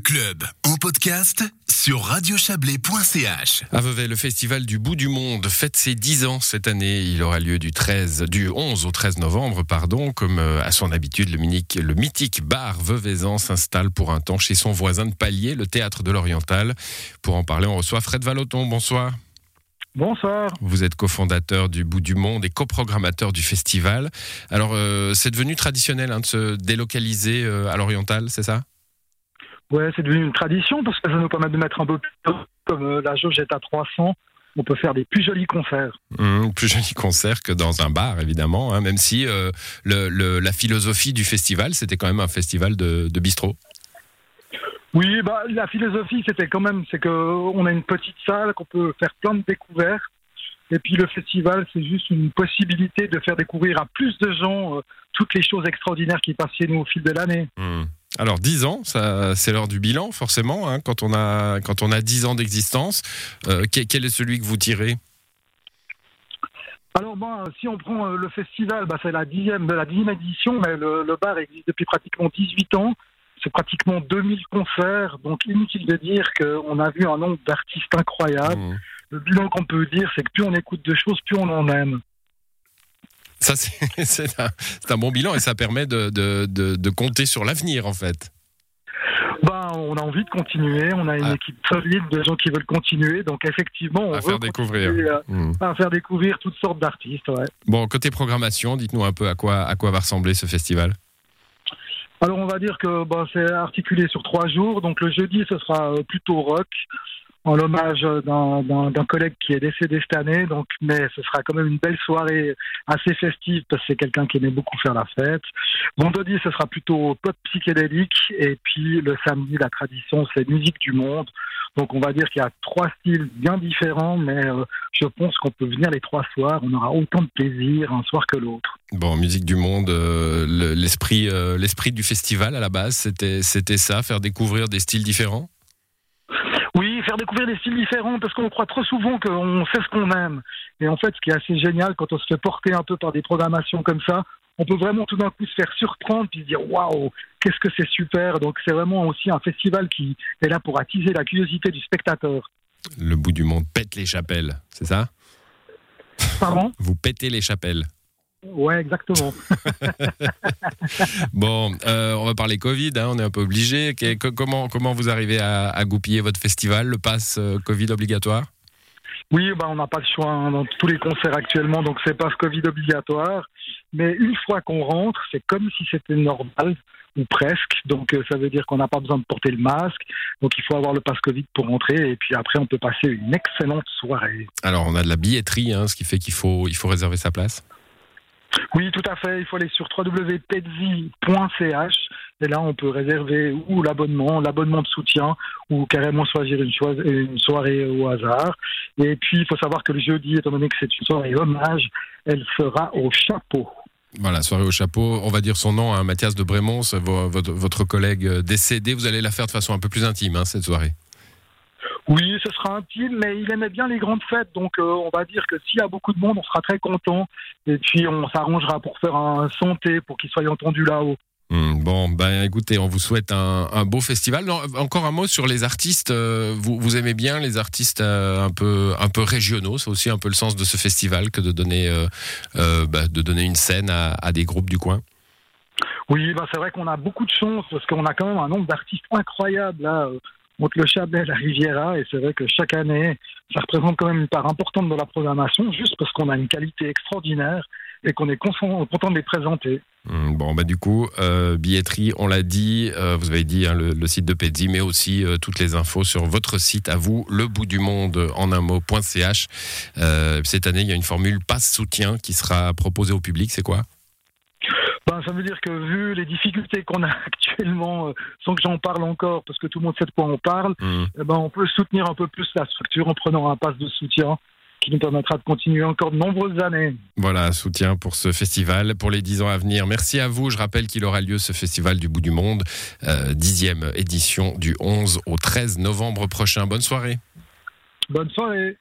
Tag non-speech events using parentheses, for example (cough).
club en podcast sur radiochablais.ch. À Vevey, le festival du bout du monde fête ses 10 ans cette année. Il aura lieu du 13, du 11 au 13 novembre, pardon. Comme euh, à son habitude, le, minique- le mythique bar Veveysan s'installe pour un temps chez son voisin de palier, le théâtre de l'Oriental. Pour en parler, on reçoit Fred Valoton. Bonsoir. Bonsoir. Vous êtes cofondateur du bout du monde et coprogrammateur du festival. Alors, euh, c'est devenu traditionnel hein, de se délocaliser euh, à l'Oriental, c'est ça? Ouais, c'est devenu une tradition parce que ça nous permet de mettre un peu plus. Comme euh, la jauge est à 300, on peut faire des plus jolis concerts. Hum, plus joli concert que dans un bar, évidemment, hein, même si euh, le- le- la philosophie du festival, c'était quand même un festival de, de bistrot. Oui, bah, la philosophie, c'était quand même, c'est que on a une petite salle, qu'on peut faire plein de découvertes. Et puis le festival, c'est juste une possibilité de faire découvrir à plus de gens euh, toutes les choses extraordinaires qui passent chez nous au fil de l'année. Hum. Alors 10 ans, ça, c'est l'heure du bilan, forcément, hein, quand, on a, quand on a 10 ans d'existence. Euh, quel, est celui que vous tirez? Alors bon, si on prend euh, le festival, bah, c'est la dixième la dixième édition, mais le, le bar existe depuis pratiquement 18 ans. C'est pratiquement 2000 concerts, donc inutile de dire qu'on a vu un nombre d'artistes incroyables. Hum. Le bilan qu'on peut dire, c'est que plus on écoute de choses, plus on en aime. Ça, (laughs) c'est un, bon bilan et ça permet de, de- de- de compter sur l'avenir, en fait. Ben, on a envie de continuer, on a une Ah. équipe solide de gens qui veulent continuer, donc effectivement, on À veut faire découvrir. à- Hum. à faire découvrir toutes sortes d'artistes. Ouais. Bon, côté programmation, dites-nous un peu à quoi, à quoi va ressembler ce festival. Alors on va dire que bah, c'est articulé sur trois jours. Donc le jeudi, ce sera euh, plutôt rock, en l'hommage d'un- d'un collègue qui est décédé cette année. Donc, mais ce sera quand même une belle soirée assez festive parce que c'est quelqu'un qui aimait beaucoup faire la fête. Vendredi, ce sera plutôt pop psychédélique. Et puis le samedi, la tradition, c'est musique du monde. Donc on va dire qu'il y a trois styles bien différents, mais euh, je pense qu'on peut venir les trois soirs. On aura autant de plaisir un soir que l'autre. Bon, musique du monde, euh, le- l'esprit, euh, du festival à la base, c'était ça, faire découvrir des styles différents? Faire découvrir des styles différents parce qu'on croit trop souvent qu'on sait ce qu'on aime. Et en fait, ce qui est assez génial quand on se fait porter un peu par des programmations comme ça, on peut vraiment tout d'un coup se faire surprendre puis se dire waouh, qu'est-ce que c'est super. Donc c'est vraiment aussi un festival qui est là pour attiser la curiosité du spectateur. Le bout du monde pète les chapelles, c'est ça? Pardon? Vous pétez les chapelles. Ouais, exactement. (laughs) Bon, euh, on va parler Covid, hein, on est un peu obligé. Comment, comment vous arrivez à, à goupiller votre festival, le pass euh, Covid obligatoire? Oui, bah, on n'a pas le choix hein, dans tous les concerts actuellement, donc c'est pas Covid obligatoire. Mais une fois qu'on rentre, c'est comme si c'était normal, ou presque. Donc euh, ça veut dire qu'on n'a pas besoin de porter le masque. Donc il faut avoir le passe Covid pour rentrer. Et puis après, on peut passer une excellente soirée. Alors, on a de la billetterie, hein, ce qui fait qu'il faut, il faut réserver sa place. Oui, tout à fait. Il faut aller sur www.petzi.ch. Et là, on peut réserver ou l'abonnement, l'abonnement de soutien, ou carrément choisir une, soirée au hasard. Et puis, il faut savoir que le jeudi, étant donné que c'est une soirée hommage, elle sera au chapeau. Voilà, soirée au chapeau. On va dire son nom, hein, Mathias de Brémont, votre, collègue décédé. Vous allez la faire de façon un peu plus intime, hein, cette soirée. Oui, ce sera intime, mais il aimait bien les grandes fêtes, donc euh, on va dire que s'il y a beaucoup de monde, on sera très content. Et puis on s'arrangera pour faire un santé pour qu'il soit entendu là-haut. Hmm, bon, ben écoutez, on vous souhaite un, un beau festival. Non, encore un mot sur les artistes. euh, vous, vous aimez bien les artistes euh, un peu un peu régionaux. C'est aussi un peu le sens de ce festival que de donner euh, euh, bah, de donner une scène à, à des groupes du coin? Oui, ben c'est vrai qu'on a beaucoup de chance parce qu'on a quand même un nombre d'artistes incroyables là. Entre le Chablais et la Riviera, et c'est vrai que chaque année, ça représente quand même une part importante de la programmation, juste parce qu'on a une qualité extraordinaire et qu'on est content de les présenter. Hmm, Bon, bah du coup, euh, billetterie, on l'a dit, euh, vous avez dit hein, le, site de Pedzi, mais aussi euh, toutes les infos sur votre site à vous, le bout du monde en un mot.ch. Cette année, il y a une formule passe soutien qui sera proposée au public. C'est quoi? Ben, ça veut dire que vu les difficultés qu'on a (laughs) actuellement, euh, sans que j'en parle encore, parce que tout le monde sait de quoi on parle, Hmm. eh ben, on peut soutenir un peu plus la structure en prenant un pass de soutien qui nous permettra de continuer encore de nombreuses années. Voilà, soutien pour ce festival pour les 10 ans à venir. Merci à vous. Je rappelle qu'il aura lieu ce festival du bout du monde, euh, dixième édition du 11 au 13 novembre prochain. Bonne soirée. Bonne soirée